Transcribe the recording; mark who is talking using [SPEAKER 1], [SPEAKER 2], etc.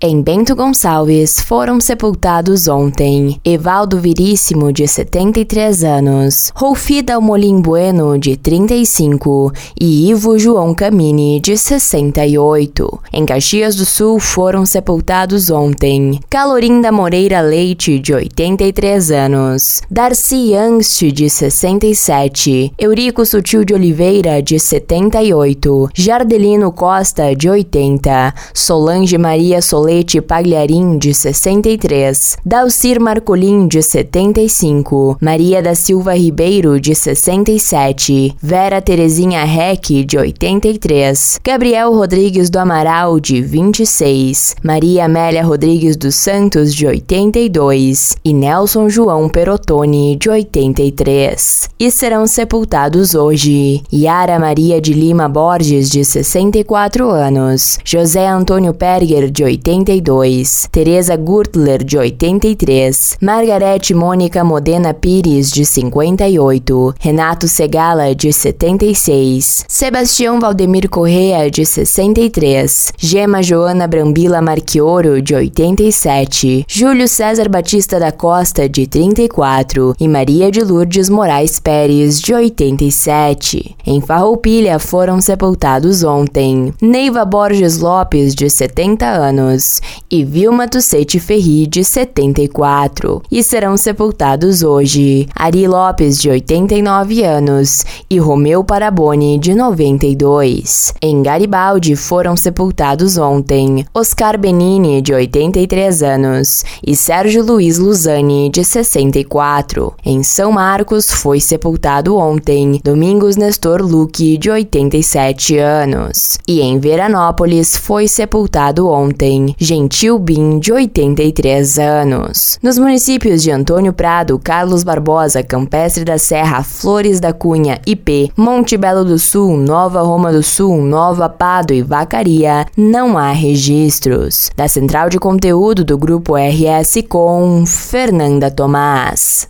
[SPEAKER 1] Em Bento Gonçalves foram sepultados ontem Evaldo Viríssimo, de 73 anos, Rolfida Almolim Bueno, de 35 e Ivo João Camini, de 68. Em Caxias do Sul foram sepultados ontem Calorinda Moreira Leite, de 83 anos, Darcy Angst, de 67, Eurico Sutil de Oliveira, de 78, Jardelino Costa, de 80, Solange Maria Solange Colete Pagliarim, de 63, Dalcir Marcolim, de 75, Maria da Silva Ribeiro, de 67, Vera Terezinha Reck, de 83, Gabriel Rodrigues do Amaral, de 26, Maria Amélia Rodrigues dos Santos, de 82 e Nelson João Perotoni, de 83. E serão sepultados hoje. Yara Maria de Lima Borges, de 64 anos, José Antônio Perger, de 80 82, Teresa Gurtler, de 83, Margarete Mônica Modena Pires, de 58, Renato Segala, de 76, Sebastião Valdemir Correa, de 63, Gema Joana Brambila Marquioro, de 87, Júlio César Batista da Costa, de 34 e Maria de Lourdes Moraes Pérez, de 87. Em Farroupilha foram sepultados ontem Neiva Borges Lopes, de 70 anos, e Vilma Tucete Ferri, de 74, e serão sepultados hoje Ari Lopes, de 89 anos, e Romeu Paraboni, de 92. Em Garibaldi foram sepultados ontem Oscar Benini, de 83 anos, e Sérgio Luiz Luzani, de 64. Em São Marcos foi sepultado ontem Domingos Nestor Luque, de 87 anos. E em Veranópolis foi sepultado ontem Gentil Bin, de 83 anos. Nos municípios de Antônio Prado, Carlos Barbosa, Campestre da Serra, Flores da Cunha, IP, Monte Belo do Sul, Nova Roma do Sul, Nova Pado e Vacaria, não há registros. Da central de conteúdo do Grupo RS com Fernanda Tomás.